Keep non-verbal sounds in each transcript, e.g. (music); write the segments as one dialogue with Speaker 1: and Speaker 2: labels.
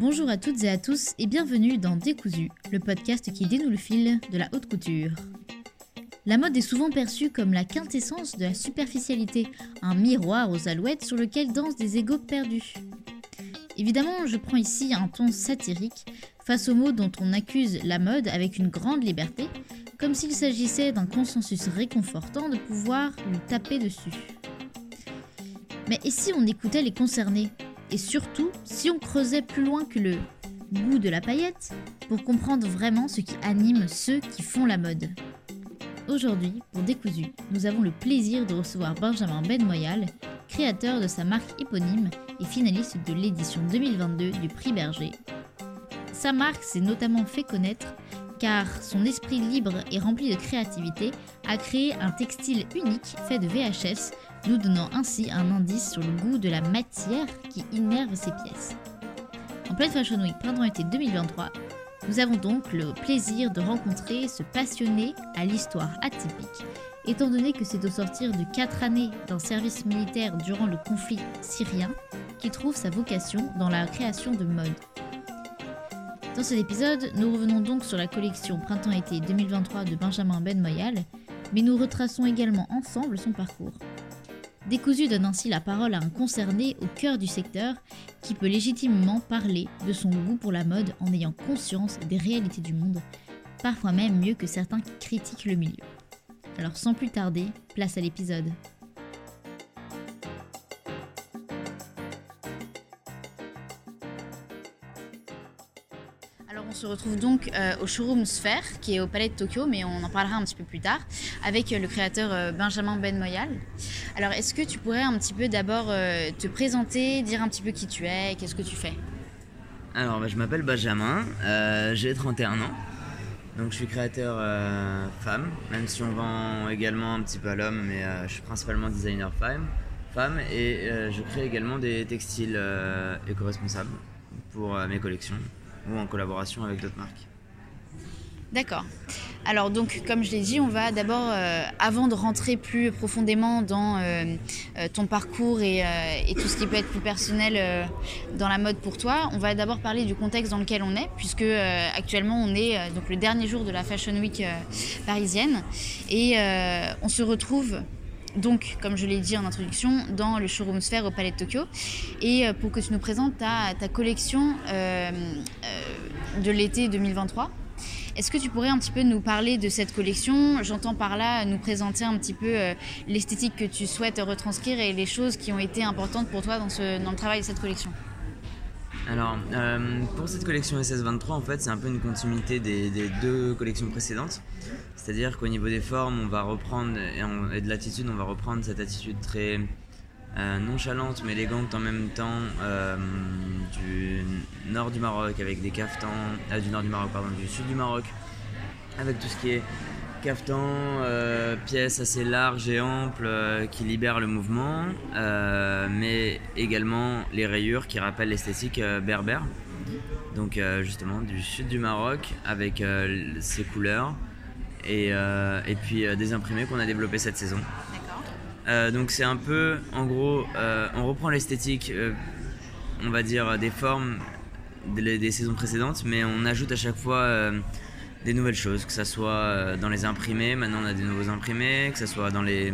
Speaker 1: Bonjour à toutes et à tous et bienvenue dans Décousu, le podcast qui dénoue le fil de la haute couture. La mode est souvent perçue comme la quintessence de la superficialité, un miroir aux alouettes sur lequel dansent des égaux perdus. Évidemment, je prends ici un ton satirique face aux mots dont on accuse la mode avec une grande liberté, comme s'il s'agissait d'un consensus réconfortant de pouvoir lui taper dessus. Mais et si on écoutait les concernés? Et surtout, si on creusait plus loin que le goût de la paillette pour comprendre vraiment ce qui anime ceux qui font la mode Aujourd'hui, pour Décousu, nous avons le plaisir de recevoir Benjamin Benmoyal, créateur de sa marque éponyme et finaliste de l'édition 2022 du Prix Berger. Sa marque s'est notamment fait connaître car son esprit libre et rempli de créativité a créé un textile unique fait de VHS, nous donnant ainsi un indice sur le goût de la matière qui innerve ses pièces. En pleine Fashion Week printemps-été 2023, nous avons donc le plaisir de rencontrer ce passionné à l'histoire atypique, étant donné que c'est au sortir de 4 années d'un service militaire durant le conflit syrien qu'il trouve sa vocation dans la création de mode. Dans cet épisode, nous revenons donc sur la collection Printemps-été 2023 de Benjamin Ben Moyal, mais nous retraçons également ensemble son parcours. Décousu donne ainsi la parole à un concerné au cœur du secteur qui peut légitimement parler de son goût pour la mode en ayant conscience des réalités du monde, parfois même mieux que certains qui critiquent le milieu. Alors sans plus tarder, place à l'épisode. Se retrouve donc euh, au showroom Sphere qui est au Palais de Tokyo, mais on en parlera un petit peu plus tard, avec euh, le créateur euh, Benjamin Ben Moyal. Alors est-ce que tu pourrais un petit peu d'abord te présenter, dire un petit peu qui tu es qu'est-ce que tu fais?
Speaker 2: Alors, bah, je m'appelle Benjamin, j'ai 31 ans. Donc, je suis créateur femme, même si on vend également un petit peu à l'homme, mais je suis principalement designer femme. femme et je crée également des textiles éco-responsables pour mes collections en collaboration avec d'autres marques.
Speaker 1: D'accord. Alors donc comme je l'ai dit, on va d'abord, euh, avant de rentrer plus profondément dans euh, euh, ton parcours et, et tout ce qui peut être plus personnel dans la mode pour toi, on va d'abord parler du contexte dans lequel on est, puisque actuellement on est donc le dernier jour de la Fashion Week parisienne et on se retrouve donc, comme je l'ai dit en introduction, dans le showroom Sphere au Palais de Tokyo. Et euh, pour que tu nous présentes ta, ta collection euh, euh, de l'été 2023. Est-ce que tu pourrais un petit peu nous parler de cette collection? J'entends par là nous présenter un petit peu l'esthétique que tu souhaites retranscrire et les choses qui ont été importantes pour toi dans, ce, dans le travail de cette collection.
Speaker 2: Alors, euh, pour cette collection SS23, en fait, c'est un peu une continuité des, deux collections précédentes. C'est-à-dire qu'au niveau des formes, on va reprendre, et, de l'attitude, on va reprendre cette attitude très euh, nonchalante mais élégante en même temps euh, du nord du Maroc avec des caftans, du nord du Maroc, pardon, du sud du Maroc, avec tout ce qui est caftan, euh, pièces assez larges et amples euh, qui libèrent le mouvement, euh, mais également les rayures qui rappellent l'esthétique euh, berbère. Donc justement du sud du Maroc avec ces couleurs et, et puis des imprimés qu'on a développés cette saison. Donc c'est un peu, en gros, on reprend l'esthétique, on va dire, des formes des, des saisons précédentes, mais on ajoute à chaque fois des nouvelles choses, que ce soit euh, dans les imprimés, maintenant on a des nouveaux imprimés, que ce soit dans, les,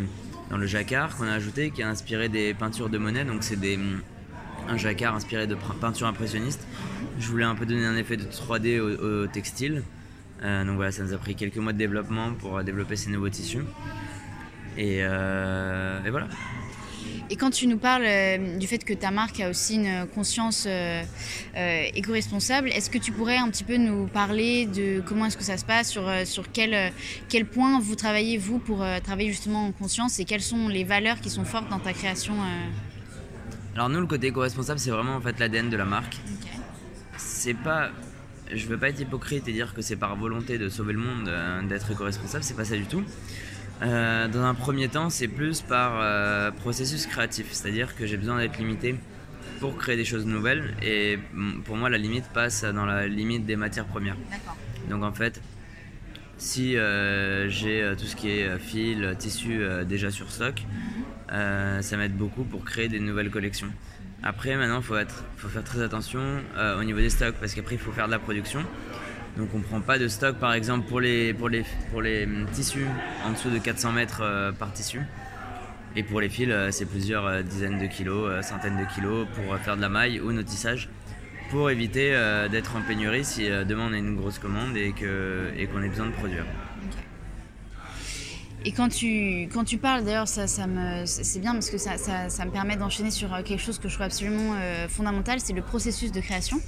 Speaker 2: dans le jacquard qu'on a ajouté, qui a inspiré des peintures de Monet, donc c'est des, un jacquard inspiré de pr- peinture impressionniste. Je voulais un peu donner un effet de 3D au, textile. Euh, donc voilà, ça nous a pris quelques mois de développement pour euh, développer ces nouveaux tissus. Et voilà.
Speaker 1: Et quand tu nous parles euh, du fait que ta marque a aussi une conscience euh, euh, éco-responsable, est-ce que tu pourrais un petit peu nous parler de comment est-ce que ça se passe, sur, sur quel, quel point vous travaillez, vous, pour travailler justement en conscience et quelles sont les valeurs qui sont fortes dans ta création
Speaker 2: Alors nous, le côté éco-responsable, c'est vraiment en fait l'ADN de la marque.
Speaker 1: Ok.
Speaker 2: C'est pas, je veux pas être hypocrite et dire que c'est par volonté de sauver le monde euh, d'être éco-responsable, c'est pas ça du tout. Euh, dans un premier temps, c'est plus par euh, processus créatif, c'est-à-dire que j'ai besoin d'être limité pour créer des choses nouvelles et mm, pour moi la limite passe dans la limite des matières premières. Donc en fait, si euh, j'ai tout ce qui est fil, tissu déjà sur stock, ça m'aide beaucoup pour créer des nouvelles collections. Après, maintenant, il faut, faut faire très attention au niveau des stocks parce qu'après, il faut faire de la production. Donc on prend pas de stock par exemple pour les, pour les, pour les hum, tissus en dessous de 400 mètres euh, par tissu. Et pour les fils, euh, c'est plusieurs euh, dizaines de kilos, centaines de kilos pour faire de la maille ou notissage pour éviter d'être en pénurie si demain on a une grosse commande et qu'on ait besoin de produire.
Speaker 1: Et quand tu, quand tu parles, d'ailleurs, ça, ça c'est bien parce que ça, ça, ça me permet d'enchaîner sur euh, quelque chose que je trouve absolument euh, fondamental, c'est le processus de création.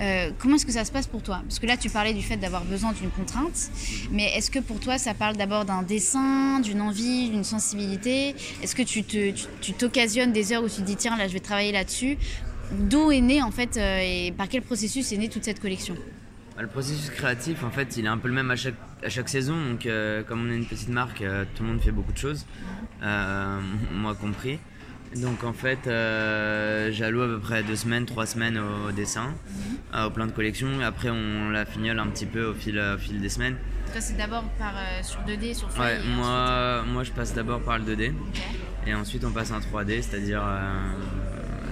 Speaker 1: Euh, comment est-ce que ça se passe pour toi? Parce que là, tu parlais du fait d'avoir besoin d'une contrainte, mais est-ce que pour toi, ça parle d'abord d'un dessin, d'une envie, d'une sensibilité? Est-ce que tu, tu, t'occasionnes des heures où tu te dis, tiens, là, je vais travailler là-dessus? D'où est né, en fait, et par quel processus est née toute cette collection?
Speaker 2: Le processus créatif, en fait, il est un peu le même à chaque, à chaque saison. Donc, euh, comme on est une petite marque, euh, tout le monde fait beaucoup de choses, euh, (laughs) moi compris. Donc, en fait, j'alloue à peu près deux semaines, trois semaines au, dessin, au plein de collections. Après, on la fignole un petit peu au fil, au fil des semaines.
Speaker 1: Toi, c'est d'abord par, sur 2D, sur feuille
Speaker 2: Ouais, moi, moi, je passe d'abord par le 2D. Et ensuite, on passe en 3D, c'est-à-dire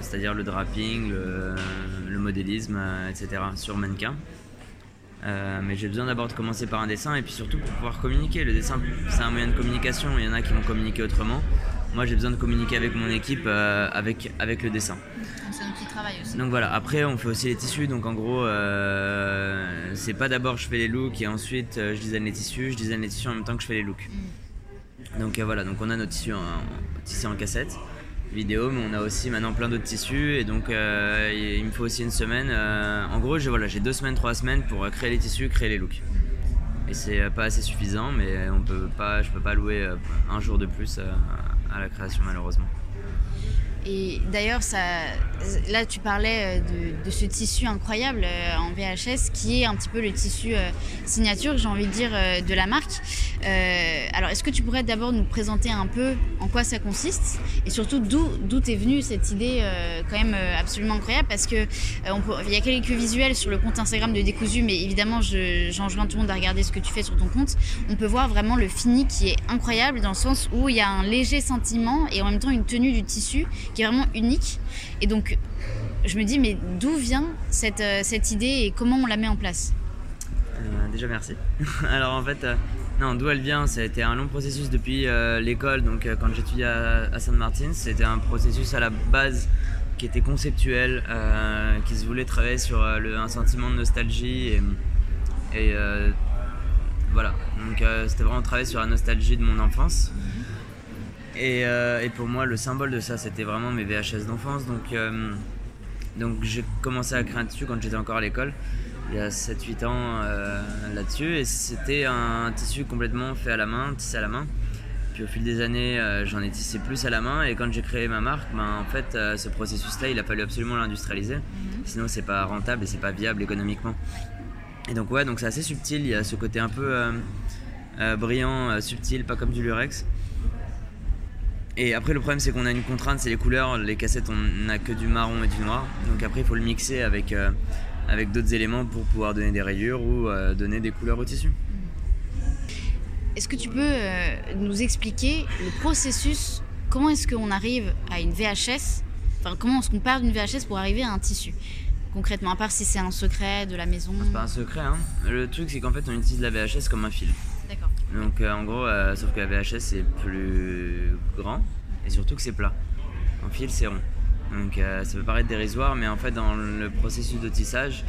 Speaker 2: c'est-à-dire le draping, le, le modélisme, etc. sur mannequin. Euh, mais j'ai besoin d'abord de commencer par un dessin et puis surtout pour pouvoir communiquer. Le dessin, c'est un moyen de communication. Il y en a qui vont communiquer autrement. Moi, j'ai besoin de communiquer avec mon équipe euh, avec, avec le dessin.
Speaker 1: C'est un petit travail aussi.
Speaker 2: Donc voilà, après, on fait aussi les tissus. Donc en gros, euh, c'est pas d'abord je fais les looks et ensuite je design les tissus. Je design les tissus en même temps que je fais les looks. Mm. Donc voilà, donc on a nos tissus en, tissus en cassette vidéo, mais on a aussi maintenant plein d'autres tissus et donc euh, il me faut aussi une semaine. Euh, en gros, j'ai voilà, j'ai deux semaines, trois semaines pour créer les tissus, créer les looks. Et c'est pas assez suffisant, mais on peut pas, je peux pas louer euh, un jour de plus à la création malheureusement.
Speaker 1: Et d'ailleurs, ça, là, tu parlais euh, de, ce tissu incroyable euh, en VHS qui est un petit peu le tissu euh, signature, j'ai envie de dire, de la marque. alors, est-ce que tu pourrais d'abord nous présenter un peu en quoi ça consiste et surtout d'où est venue cette idée quand même absolument incroyable? Parce que il y a quelques visuels sur le compte Instagram de Décousu, mais évidemment, j'enjoins tout le monde à regarder ce que tu fais sur ton compte. On peut voir vraiment le fini qui est incroyable dans le sens où il y a un léger sentiment et en même temps une tenue du tissu qui est vraiment unique. Et donc, je me dis, mais d'où vient cette, euh, cette idée et comment on la met en place
Speaker 2: euh, Déjà, merci. (laughs) Alors, en fait, euh, non, d'où elle vient Ça a été un long processus depuis l'école. Donc, quand j'étudiais à, à Saint-Martin, c'était un processus à la base qui était conceptuel, qui se voulait travailler sur le, un sentiment de nostalgie et, et voilà. Donc, c'était vraiment travailler sur la nostalgie de mon enfance. Euh, et, pour moi, le symbole de ça, c'était vraiment mes VHS d'enfance. Donc, euh, donc j'ai commencé à créer un tissu quand j'étais encore à l'école, il y a 7-8 ans euh, là-dessus. Et c'était un tissu complètement fait à la main, tissé à la main. Puis au fil des années, j'en ai tissé plus à la main. Et quand j'ai créé ma marque, ben, en fait, ce processus-là, il a fallu absolument l'industrialiser. Mhm. Sinon, c'est pas rentable et c'est pas viable économiquement. Et donc, ouais, donc c'est assez subtil. Il y a ce côté un peu brillant, subtil, pas comme du lurex. Et après, le problème, c'est qu'on a une contrainte, c'est les couleurs. Les cassettes, on n'a que du marron et du noir. Donc après, il faut le mixer avec, euh, avec d'autres éléments pour pouvoir donner des rayures ou euh, donner des couleurs au tissu.
Speaker 1: Est-ce que tu peux euh, nous expliquer le processus? Comment est-ce qu'on arrive à une VHS Enfin, comment est-ce qu'on part d'une VHS pour arriver à un tissu? Concrètement, à part si c'est un secret de la maison
Speaker 2: C'est pas un secret, hein. Le truc, c'est qu'en fait, on utilise la VHS comme un fil. Donc euh, en gros, euh, sauf que la VHS c'est plus grand et surtout que c'est plat. En fil c'est rond. Donc euh, ça peut paraître dérisoire, mais en fait dans le processus de tissage,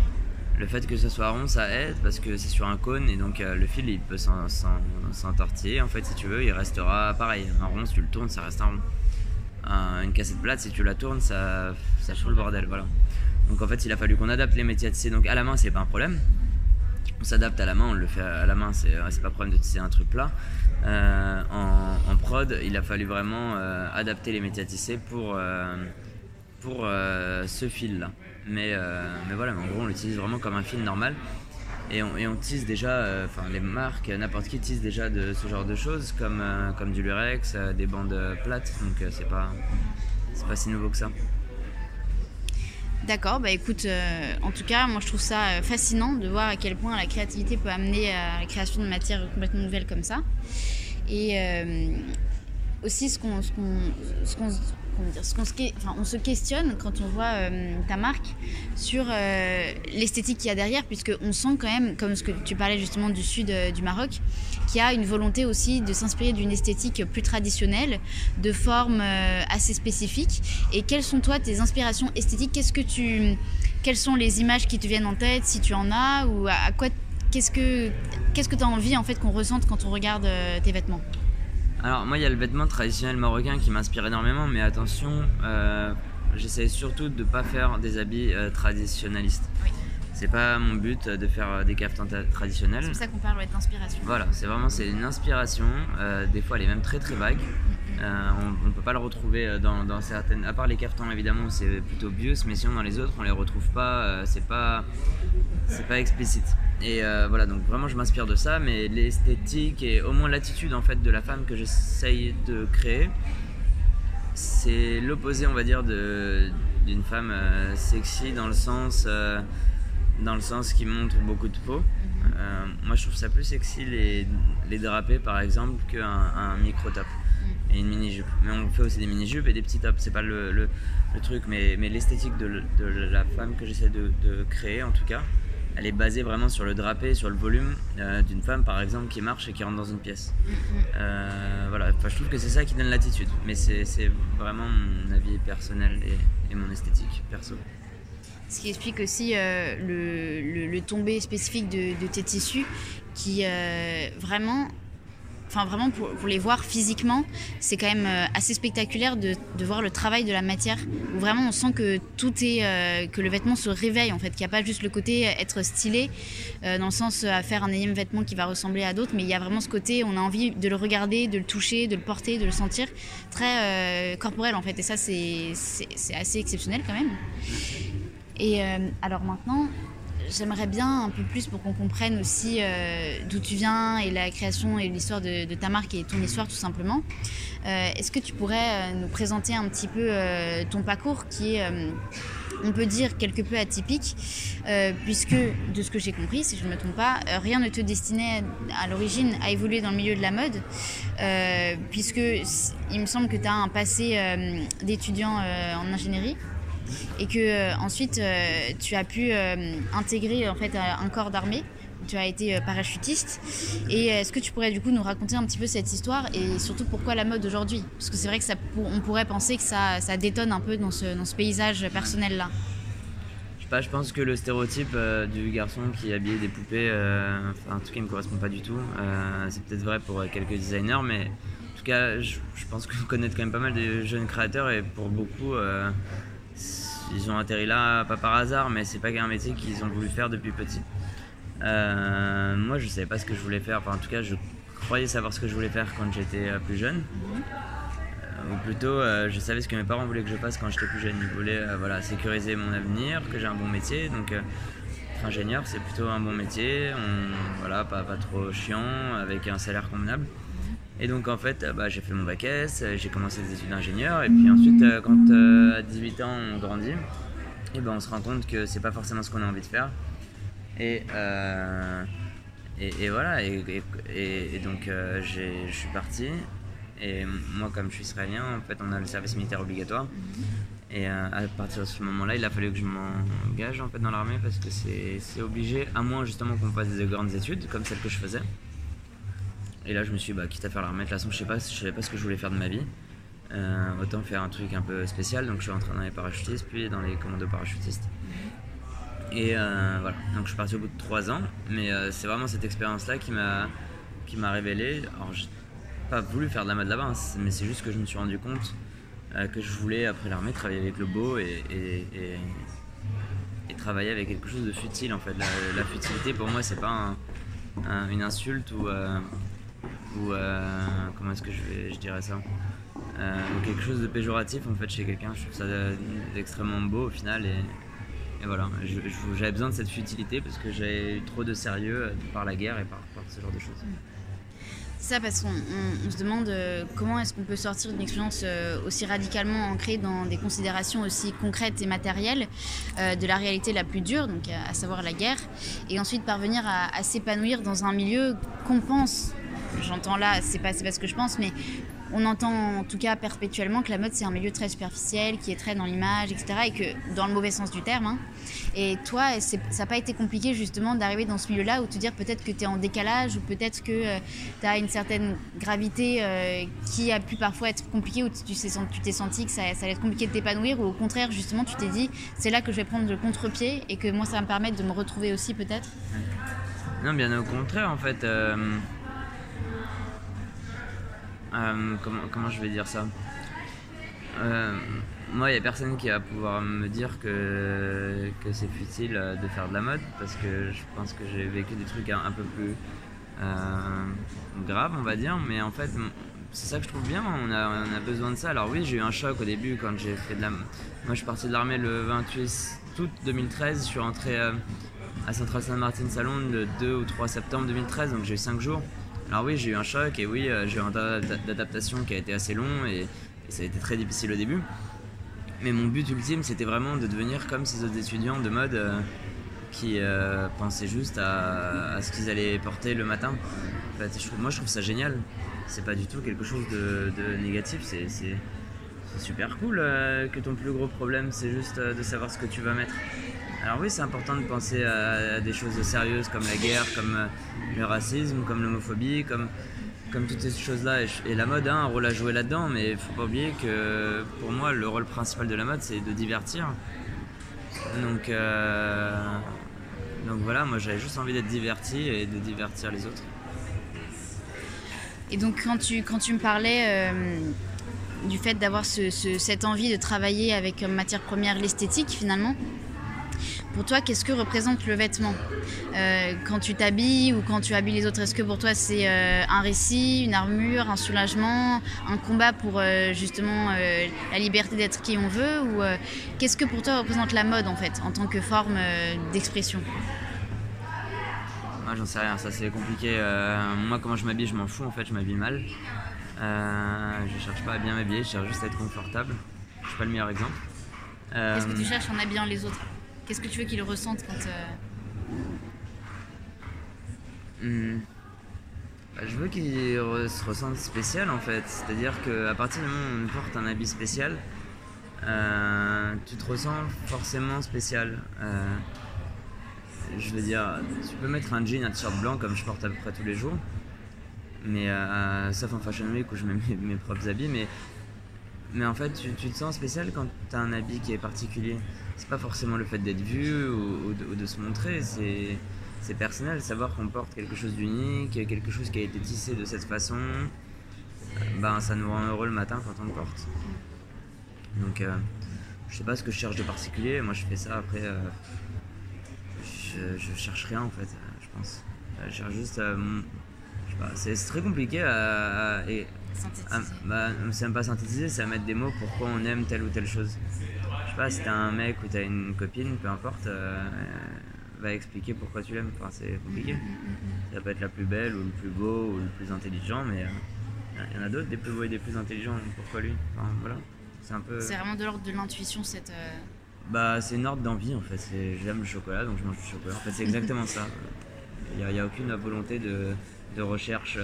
Speaker 2: le fait que ce soit rond ça aide parce que c'est sur un cône et donc le fil il peut s'entortiller. En fait si tu veux, il restera pareil. Un rond si tu le tournes ça reste un rond. une cassette plate si tu la tournes ça, ça fout le bordel. Voilà. Donc en fait il a fallu qu'on adapte les métiers à tisser. Donc à la main c'est pas un problème on s'adapte à la main, on le fait à la main, c'est pas problème de tisser un truc plat. Euh, en, prod, il a fallu vraiment euh, adapter les métiers à tisser pour, euh, pour ce fil-là. Mais, mais voilà, en gros, on l'utilise vraiment comme un fil normal. Et on, et on tisse déjà, enfin les marques, n'importe qui tisse déjà de ce genre de choses, comme, comme du lurex, des bandes plates, donc c'est pas, pas si nouveau que ça.
Speaker 1: D'accord, bah écoute, euh, en tout cas, moi je trouve ça euh, fascinant de voir à quel point la créativité peut amener à la création de matières complètement nouvelles comme ça. Et euh, aussi, ce qu'on on se questionne quand on voit euh, ta marque sur euh, l'esthétique qu'il y a derrière, puisque on sent quand même, comme ce que tu parlais justement du sud du Maroc, qu'il y a une volonté aussi de s'inspirer d'une esthétique plus traditionnelle, de formes assez spécifiques. Et quelles sont toi tes inspirations esthétiques? Qu'est-ce que tu, quelles sont les images qui te viennent en tête, si tu en as, ou à, quoi Qu'est-ce que qu'est-ce que tu as envie en fait qu'on ressente quand on regarde tes vêtements?
Speaker 2: Alors moi il y a le vêtement traditionnel marocain qui m'inspire énormément, mais attention, euh, j'essaie surtout de ne pas faire des habits euh, traditionnalistes. Oui. C'est pas mon but de faire des caftans traditionnels.
Speaker 1: C'est pour ça qu'on parle d'inspiration.
Speaker 2: Voilà, c'est vraiment c'est une inspiration. Euh, des fois elle est même très très vague. On ne peut pas le retrouver dans, certaines. À part les caftans évidemment, c'est plutôt bios, mais sinon dans les autres on les retrouve pas. c'est pas c'est pas explicite. Et euh, voilà, donc vraiment je m'inspire de ça, mais l'esthétique et au moins l'attitude en fait de la femme que j'essaye de créer, c'est l'opposé on va dire d'une femme euh, sexy dans le sens euh, dans le sens qui montre beaucoup de peau. Mhm. moi je trouve ça plus sexy les, les drapés par exemple qu'un un micro top. Et une mini jupe. Mais on fait aussi des mini jupes et des petits tops, c'est pas le, le, truc, mais, mais l'esthétique de, de, la femme que j'essaie de, de créer en tout cas elle est basée vraiment sur le drapé, sur le volume euh, d'une femme par exemple qui marche et qui rentre dans une pièce. Euh, voilà, enfin, je trouve que c'est ça qui donne l'attitude, mais c'est vraiment mon avis personnel et, mon esthétique perso.
Speaker 1: Ce qui explique aussi euh, le, le, tombé spécifique de, de tes tissus qui vraiment enfin vraiment pour, les voir physiquement, c'est quand même euh, assez spectaculaire de, voir le travail de la matière. Où vraiment on sent que tout est, euh, que le vêtement se réveille en fait, qu'il n'y a pas juste le côté être stylé, euh, dans le sens à faire un énième vêtement qui va ressembler à d'autres, mais il y a vraiment ce côté, on a envie de le regarder, de le toucher, de le porter, de le sentir, très corporel en fait. Et ça c'est assez exceptionnel quand même. Et alors maintenant, j'aimerais bien un peu plus pour qu'on comprenne aussi euh, d'où tu viens et la création et l'histoire de, ta marque et ton histoire tout simplement. Euh, est-ce que tu pourrais euh, nous présenter un petit peu ton parcours qui est, on peut dire, quelque peu atypique, puisque de ce que j'ai compris, si je ne me trompe pas, rien ne te destinait à l'origine à évoluer dans le milieu de la mode, puisque il me semble que tu as un passé d'étudiant en ingénierie et que euh, ensuite euh, tu as pu euh, intégrer en fait un corps d'armée tu as été parachutiste. Et est-ce que tu pourrais du coup nous raconter un petit peu cette histoire et surtout pourquoi la mode aujourd'hui? Parce que c'est vrai que ça, on pourrait penser que ça, ça détonne un peu dans ce, dans ce paysage personnel-là.
Speaker 2: Je sais pas, je pense que le stéréotype du garçon qui habillait des poupées, enfin, en tout cas, il me correspond pas du tout. c'est peut-être vrai pour quelques designers, mais en tout cas, je, je pense que vous connaissez quand même pas mal de jeunes créateurs et pour beaucoup, ils ont atterri là pas par hasard, mais c'est pas un métier qu'ils ont voulu faire depuis petit. Euh, moi, je savais pas ce que je voulais faire. En tout cas, je croyais savoir ce que je voulais faire quand j'étais euh, plus jeune. Euh, ou plutôt, je savais ce que mes parents voulaient que je fasse quand j'étais plus jeune. Ils voulaient voilà, sécuriser mon avenir, que j'ai un bon métier. Donc, ingénieur, c'est plutôt un bon métier. Voilà, pas trop chiant, avec un salaire convenable. Et donc en fait, bah, j'ai fait mon bac S, j'ai commencé des études d'ingénieur, et puis ensuite, euh, quand euh, à 18 ans on grandit, et ben, on se rend compte que c'est pas forcément ce qu'on a envie de faire. Et, euh, et, voilà, et, donc je suis parti. Et moi, comme je suis israélien, en fait, on a le service militaire obligatoire. Et à partir de ce moment-là, il a fallu que je m'engage en fait dans l'armée parce que c'est obligé, à moins justement qu'on fasse des grandes études comme celles que je faisais. Et là, je me suis dit, bah, quitte à faire l'armée, de toute façon, je sais pas, je savais pas ce que je voulais faire de ma vie. Euh, autant faire un truc un peu spécial. Donc, je suis rentré dans les parachutistes, puis dans les commandos parachutistes. Et euh, voilà, donc je suis parti au bout de trois ans. Mais euh, c'est vraiment cette expérience-là qui m'a révélé. Alors, j'ai pas voulu faire de la mode là-bas, hein, mais c'est juste que je me suis rendu compte que je voulais, après l'armée, travailler avec le beau et, et, et, travailler avec quelque chose de futile en fait. La, futilité pour moi, c'est pas une insulte ou ou euh, comment est-ce que je, dirais ça? Euh, quelque chose de péjoratif en fait chez quelqu'un. Je trouve ça extrêmement beau au final et, voilà. J'avais besoin de cette futilité parce que j'ai eu trop de sérieux euh, par la guerre et par, ce genre de choses.
Speaker 1: Ça parce qu'on se demande comment est-ce qu'on peut sortir d'une expérience aussi radicalement ancrée dans des considérations aussi concrètes et matérielles de la réalité la plus dure, donc à, savoir la guerre, et ensuite parvenir à s'épanouir dans un milieu qu'on pense j'entends là, c'est pas, pas ce que je pense, mais on entend en tout cas perpétuellement que la mode c'est un milieu très superficiel, qui est très dans l'image, etc. Et que dans le mauvais sens du terme. Hein. Et toi, ça n'a pas été compliqué justement d'arriver dans ce milieu-là où te dire peut-être que tu es en décalage ou peut-être que euh, tu as une certaine gravité euh, qui a pu parfois être compliquée ou tu t'es senti que ça, allait être compliqué de t'épanouir ou au contraire justement tu t'es dit c'est là que je vais prendre le contre-pied et que moi ça va me permettre de me retrouver aussi peut-être?
Speaker 2: Non, bien au contraire en fait. Euh, comment, comment je vais dire ça moi, il n'y a personne qui va pouvoir me dire que, c'est futile de faire de la mode parce que je pense que j'ai vécu des trucs un, peu plus euh, graves, on va dire. Mais en fait, c'est ça que je trouve bien. On a, besoin de ça. Alors, oui, j'ai eu un choc au début quand j'ai fait de la. Moi, je suis parti de l'armée le 28 août 2013. Je suis rentré euh, à Central Saint-Martin Salon le 2 ou 3 septembre 2013, donc j'ai eu 5 jours. Alors, oui, j'ai eu un choc et oui, euh, j'ai eu un tas d'adaptation qui a été assez long et ça a été très difficile au début. Mais mon but ultime, c'était vraiment de devenir comme ces autres étudiants de mode euh, qui euh, pensaient juste à, ce qu'ils allaient porter le matin. moi, je trouve ça génial. C'est pas du tout quelque chose de, négatif. C'est super cool que ton plus gros problème, c'est juste de savoir ce que tu vas mettre. Alors oui, c'est important de penser à, des choses sérieuses comme la guerre, comme le racisme, comme l'homophobie, comme comme toutes ces choses-là, et, la mode a un rôle à jouer là-dedans, mais il faut pas oublier que pour moi, le rôle principal de la mode, c'est de divertir. Donc, euh, donc voilà, moi j'avais juste envie d'être diverti et de divertir les autres.
Speaker 1: Et donc quand tu, me parlais euh, du fait d'avoir cette envie de travailler avec matière première l'esthétique finalement, pour toi, qu'est-ce que représente le vêtement euh, Quand tu t'habilles ou quand tu habilles les autres, est-ce que pour toi c'est euh, un récit, une armure, un soulagement, un combat pour euh, justement la liberté d'être qui on veut Ou qu'est-ce que pour toi représente la mode en fait, en tant que forme d'expression?
Speaker 2: Moi j'en sais rien, ça c'est compliqué. moi comment je m'habille, je m'en fous en fait, je m'habille mal. je cherche pas à bien m'habiller, je cherche juste à être confortable. Je suis pas le meilleur exemple.
Speaker 1: Qu'est-ce que tu cherches en habillant les autres? Qu'est-ce que tu veux qu'ils ressentent quand.
Speaker 2: Euh, hmm. bah, je veux qu'ils se ressentent spécial en fait. C'est-à-dire qu'à partir du moment où on porte un habit spécial, euh, tu te ressens forcément spécial. Euh, je veux dire, tu peux mettre un jean, un t-shirt blanc comme je porte à peu près tous les jours. Mais sauf en Fashion Week où je mets mes, propres habits. Mais, mais en fait, tu, tu te sens spécial quand tu as un habit qui est particulier c'est pas forcément le fait d'être vu ou, de, se montrer, c'est, c'est personnel, savoir qu'on porte quelque chose d'unique, quelque chose qui a été tissé de cette façon, ben ça nous rend heureux le matin quand on le porte. Donc euh, je sais pas ce que je cherche de particulier, moi je fais ça après, euh, je, cherche rien en fait, je pense. Je cherche juste, euh, je sais pas, c'est, très compliqué à, bah, c'est même pas synthétiser, c'est à mettre des mots pourquoi on aime telle ou telle chose pas, si t'as un mec ou t'as une copine, peu importe, euh, va expliquer pourquoi tu l'aimes. Enfin, c'est compliqué. Ça peut être la plus belle ou le plus beau ou le plus intelligent, mais il euh, y en a d'autres, des plus beaux et des plus intelligents. Pourquoi lui? Enfin, voilà.
Speaker 1: C'est un peu. C'est vraiment de l'ordre de l'intuition cette. Euh,
Speaker 2: bah, c'est une ordre d'envie en fait. J'aime le chocolat donc je mange du chocolat. En fait, c'est exactement ça. (laughs) Il n'y a, a, aucune volonté de, de recherche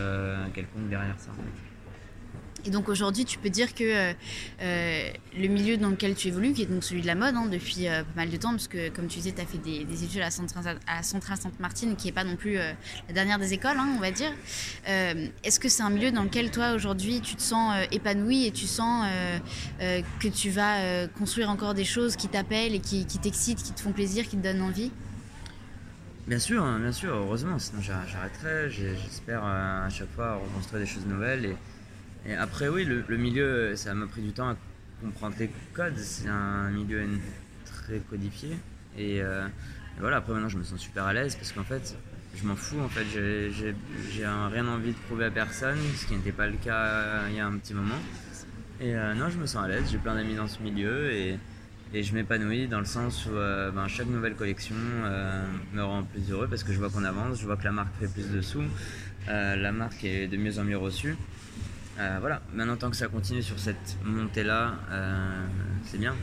Speaker 2: quelconque derrière ça.
Speaker 1: Et donc aujourd'hui, tu peux dire que euh, euh, le milieu dans lequel tu évolues, qui est donc celui de la mode hein, depuis euh, pas mal de temps, parce que comme tu disais, tu as fait des, études à Central Sainte-Martine, qui n'est pas non plus la dernière des écoles, hein, on va dire. Est-ce que c'est un milieu dans lequel toi aujourd'hui, tu te sens épanoui et tu sens que tu vas construire encore des choses qui t'appellent et qui, qui t'excitent, qui te font plaisir, qui te donnent envie?
Speaker 2: Bien sûr, hein, bien sûr, heureusement, sinon j'arrêterai. J'espère à chaque fois reconstruire des choses nouvelles et, et après, oui, le, milieu, ça m'a pris du temps à comprendre les codes. C'est un milieu très codifié. Et, euh, voilà, après maintenant, je me sens super à l'aise parce qu'en fait, je m'en fous. En fait, j'ai rien envie de prouver à personne, ce qui n'était pas le cas il y a un petit moment. Et euh, non, je me sens à l'aise. J'ai plein d'amis dans ce milieu et, et je m'épanouis dans le sens où euh, ben, chaque nouvelle collection me rend plus heureux parce que je vois qu'on avance, je vois que la marque fait plus de sous, la marque est de mieux en mieux reçue. Euh, voilà, maintenant tant que ça continue sur cette montée-là, euh, c'est bien.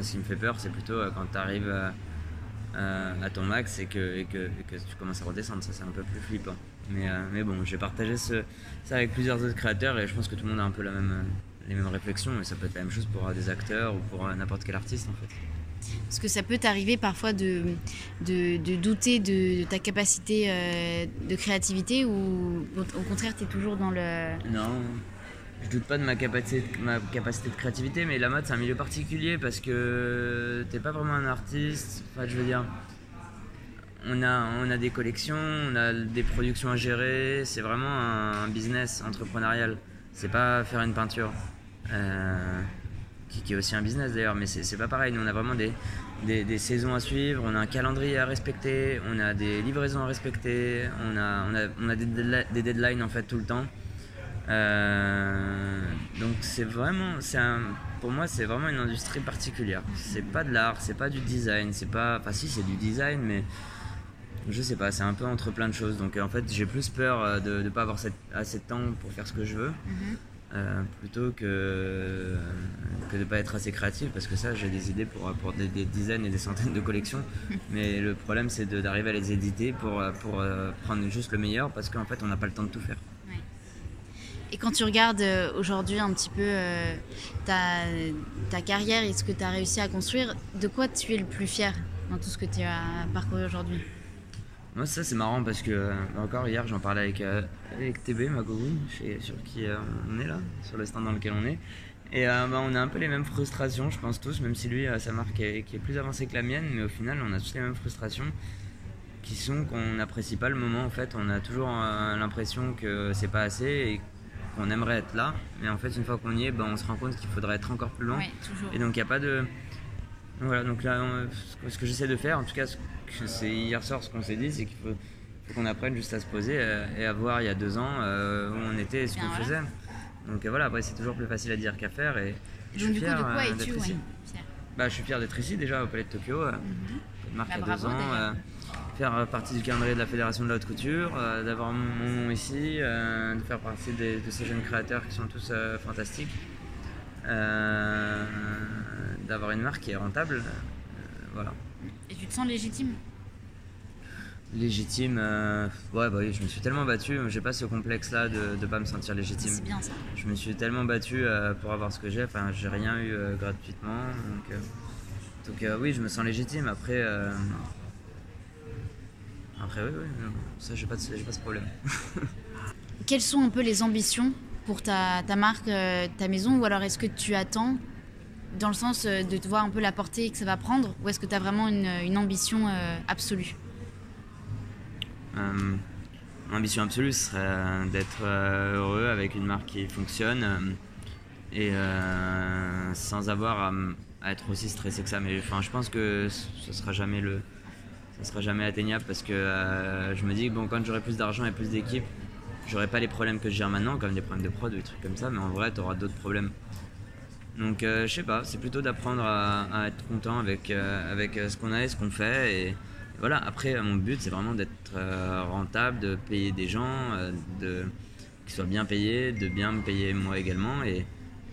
Speaker 2: ce qui me fait peur, c'est plutôt euh, quand tu arrives à ton max et que, que, tu commences à redescendre. Ça, c'est un peu plus flippant. Mais, mais bon, j'ai partagé ce, ça avec plusieurs autres créateurs et je pense que tout le monde a un peu la même, les mêmes réflexions et ça peut être la même chose pour des acteurs ou pour n'importe quel artiste en fait.
Speaker 1: Est-ce que ça peut t'arriver parfois de, de, douter de, ta capacité de créativité ou au contraire tu es toujours dans le...
Speaker 2: Non, je doute pas de ma capacité, ma capacité de créativité, mais la mode c'est un milieu particulier parce que t'es pas vraiment un artiste. Enfin, je veux dire, on a, on a des collections, on a des productions à gérer. C'est vraiment un, business entrepreneurial. C'est pas faire une peinture, euh, qui, est aussi un business d'ailleurs, mais c'est pas pareil. Nous, on a vraiment des, des, saisons à suivre, on a un calendrier à respecter, on a des livraisons à respecter, on a, on a, on a des, des deadlines en fait tout le temps. Euh, donc c'est vraiment, c'est pour moi c'est vraiment une industrie particulière. C'est pas de l'art, c'est pas du design, c'est pas, enfin si c'est du design, mais je sais pas, c'est un peu entre plein de choses. Donc en fait j'ai plus peur euh, de ne pas avoir assez de temps pour faire ce que je veux. Mhm. Euh, plutôt que, que de ne pas être assez créatif parce que ça j'ai des idées pour, pour des, dizaines et des centaines de collections (laughs) mais le problème c'est d'arriver à les éditer pour, pour prendre juste le meilleur parce qu'en fait on n'a pas le temps de tout faire.
Speaker 1: Et quand tu regardes euh, aujourd'hui un petit peu euh, ta, ta, carrière et ce que tu as réussi à construire, de quoi tu es le plus fier dans tout ce que tu as parcouru aujourd'hui?
Speaker 2: Moi, ça, c'est marrant parce que, euh, encore hier, j'en parlais avec, avec TB, ma cousine, sur qui on est là, sur le stand dans lequel on est. Et bah, on a un peu les mêmes frustrations, je pense tous, même si lui, sa marque est, qui est plus avancée que la mienne, mais au final, on a tous les mêmes frustrations qui sont qu'on n'apprécie pas le moment en fait. On a toujours l'impression que c'est pas assez et on aimerait être là, mais en fait, une fois qu'on y est, ben, on se rend compte qu'il faudrait être encore plus loin. et donc, il n'y a pas de. Voilà, donc là, ce que j'essaie de faire, en tout cas, c'est hier soir ce qu'on s'est dit, c'est qu'il faut, qu'on apprenne juste à se poser euh, et à voir il y a deux ans euh, où on était et ce qu'on faisait. Donc euh, voilà, après, c'est toujours plus facile à dire qu'à faire. Et,
Speaker 1: je suis fier d'être ici.
Speaker 2: Bah, je suis fier d'être ici déjà au Palais de Tokyo. Mm -hmm. Marque bah, deux ans faire euh, partie du calendrier de la Fédération de la haute couture, euh, d'avoir mon nom ici, euh, de faire partie de ces jeunes créateurs qui sont tous fantastiques, d'avoir une marque qui est rentable. voilà.
Speaker 1: Et tu te sens légitime?
Speaker 2: Légitime, ouais, bah oui, je me suis tellement battu, j'ai pas ce complexe là de ne pas me sentir légitime.
Speaker 1: C'est bien ça.
Speaker 2: Je me suis tellement battu pour avoir ce que j'ai, enfin j'ai rien eu gratuitement, donc, donc oui, je me sens légitime. Après, après, oui, oui, ça, j'ai pas, de, pas ce problème. (laughs)
Speaker 1: Quelles sont un peu les ambitions pour ta, ta marque, euh, ta maison Ou alors est-ce que tu attends dans le sens euh, de te voir un peu la portée que ça va prendre Ou est-ce que tu as vraiment une, une ambition euh, absolue?
Speaker 2: L'ambition absolue serait d'être heureux avec une marque qui fonctionne et sans avoir à, à, être aussi stressé que ça. Mais enfin, je pense que ce sera jamais le, ça sera jamais atteignable parce que euh, je me dis que bon, quand j'aurai plus d'argent et plus d'équipe, j'aurai pas les problèmes que j'ai maintenant, comme des problèmes de prod ou des trucs comme ça, mais en vrai, tu auras d'autres problèmes. Donc, euh, je sais pas, c'est plutôt d'apprendre à, être content avec, euh, avec ce qu'on a et ce qu'on fait. Et, voilà, après, mon but, c'est vraiment d'être rentable, de payer des gens, de, qu'ils soient bien payés, de bien me payer moi également. Et,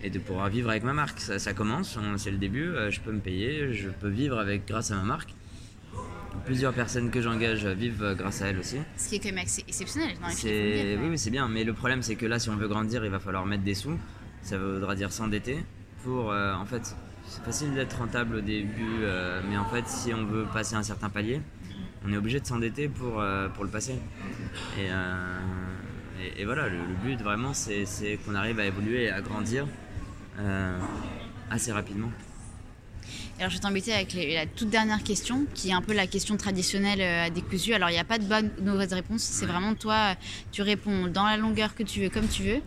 Speaker 2: et de pouvoir vivre avec ma marque. Ça, ça commence, c'est le début, je peux me payer, je peux vivre avec grâce à ma marque plusieurs personnes que j'engage vivent grâce à elle aussi.
Speaker 1: Ce qui est quand même exceptionnel dans
Speaker 2: les Oui, oui c'est bien. Mais le problème, c'est que là, si on veut grandir, il va falloir mettre des sous. Ça voudra dire s'endetter. Pour, euh, en fait, c'est facile d'être rentable au début, euh, mais en fait, si on veut passer un certain palier, on est obligé de s'endetter pour, euh, pour le passer. Et, et, voilà, le, but vraiment, c'est qu'on arrive à évoluer et à grandir assez rapidement.
Speaker 1: Alors je vais t'embêter avec la toute dernière question, qui est un peu la question traditionnelle euh, à décousu. Alors il n'y a pas de bonne ou mauvaise réponse, c'est vraiment toi, tu réponds dans la longueur que tu veux, comme tu veux.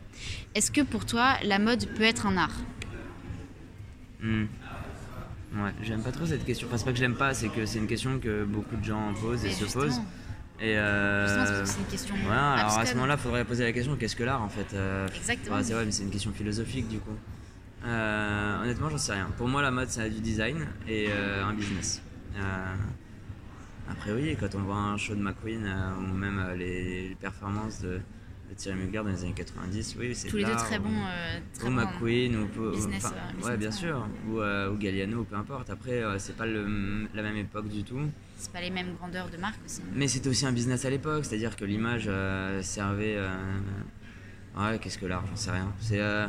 Speaker 1: Est-ce que pour toi, la mode peut être un art?
Speaker 2: Hmm. Ouais, j'aime pas trop cette question. Enfin, c'est pas que j'aime pas, c'est que c'est une question que beaucoup de gens posent et, se posent.
Speaker 1: Et euh... Justement, c'est parce que c'est une question.
Speaker 2: Ouais, alors à ce moment-là, il faudrait poser la question qu'est-ce que l'art en fait
Speaker 1: euh, Exactement.
Speaker 2: c'est vrai, mais c'est une question philosophique du coup. Euh, honnêtement, j'en sais rien. Pour moi, la mode, c'est du design et euh, un business. Euh, après, oui, quand on voit un show de McQueen ou même les, performances de, le Thierry Mugler dans les années 90, oui, c'est
Speaker 1: Tous
Speaker 2: de
Speaker 1: les deux très
Speaker 2: ou-
Speaker 1: bons. euh,
Speaker 2: ou. McQueen ou, ou-
Speaker 1: business,
Speaker 2: enfin,
Speaker 1: euh,
Speaker 2: ouais bien
Speaker 1: ouais.
Speaker 2: sûr ou, euh, ou Galliano peu importe après euh, c'est pas le- la même époque du tout
Speaker 1: C'est pas les mêmes grandeurs de marque aussi.
Speaker 2: mais c'était aussi un business à l'époque c'est à dire que l'image euh, servait euh, ouais qu'est-ce que l'art j'en sais rien c'est euh,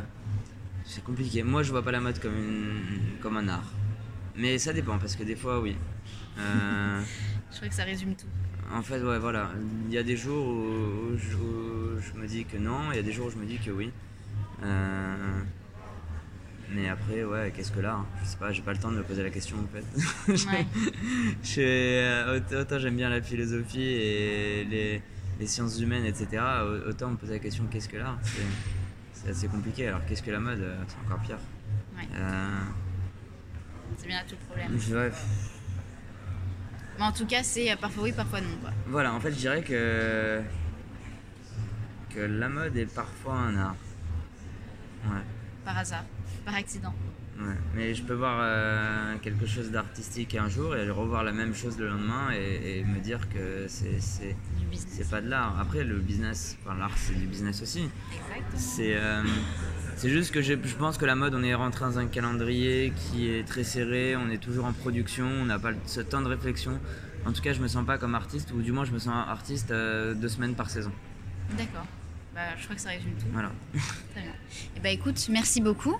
Speaker 2: c'est compliqué moi je vois pas la mode comme une- comme un art mais ça dépend parce que des fois oui Euh, (laughs)
Speaker 1: Je crois que ça résume tout.
Speaker 2: en fait ouais voilà il y a des jours où je, où je me dis que non il y a des jours où je me dis que oui Euh, mais après, ouais, qu'est-ce que l'art? Je sais pas, j'ai pas le temps de me poser la question en fait. (laughs)
Speaker 1: Ouais.
Speaker 2: Je euh, autant, j'aime bien la philosophie et les, les sciences humaines, etc. au- Autant me poser la question qu'est-ce que l'art? C'est assez compliqué. Alors qu'est-ce que la mode Euh, C'est encore pire.
Speaker 1: Ouais.
Speaker 2: Euh,
Speaker 1: C'est bien là tout le problème.
Speaker 2: ouais,
Speaker 1: Mais en tout cas, c'est euh, parfois oui, parfois non. Quoi.
Speaker 2: voilà, en fait, je dirais que que la mode est parfois un art. Ouais.
Speaker 1: Par hasard, par accident.
Speaker 2: Ouais, mais je peux voir euh, quelque chose d'artistique un jour et revoir la même chose le lendemain et, et me dire que c'est pas de l'art. Après le business, enfin l'art c'est du business aussi. C'est euh, juste que je, je pense que la mode on est rentré dans un calendrier qui est très serré, on est toujours en production, on n'a pas ce temps de réflexion. En tout cas je me sens pas comme artiste ou du moins je me sens artiste euh, deux semaines par saison.
Speaker 1: D'accord. Bah, je crois que ça résume tout.
Speaker 2: Voilà.
Speaker 1: Très bien. Et bah écoute, merci beaucoup.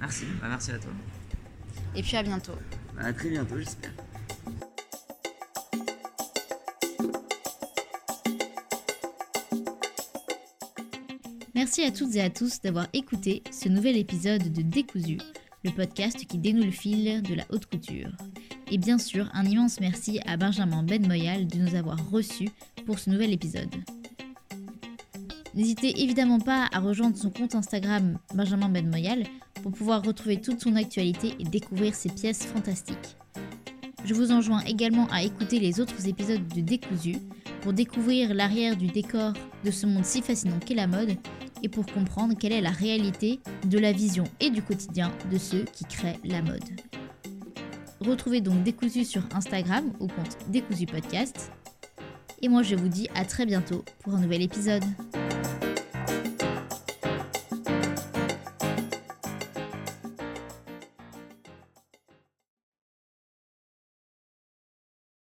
Speaker 2: Merci, Bah, merci à toi.
Speaker 1: Et puis à bientôt.
Speaker 2: Bah, à très bientôt j'espère.
Speaker 1: Merci à toutes et à tous d'avoir écouté ce nouvel épisode de Décousu, le podcast qui dénoue le fil de la haute couture. Et bien sûr, un immense merci à Benjamin Ben Moyal de nous avoir reçus pour ce nouvel épisode. N'hésitez évidemment pas à rejoindre son compte Instagram Benjamin Ben Moyal pour pouvoir retrouver toute son actualité et découvrir ses pièces fantastiques. Je vous enjoins également à écouter les autres épisodes de Décousu pour découvrir l'arrière du décor de ce monde si fascinant qu'est la mode et pour comprendre quelle est la réalité de la vision et du quotidien de ceux qui créent la mode. Retrouvez donc Décousu sur Instagram au compte Décousu Podcast. Et moi je vous dis à très bientôt pour un nouvel épisode.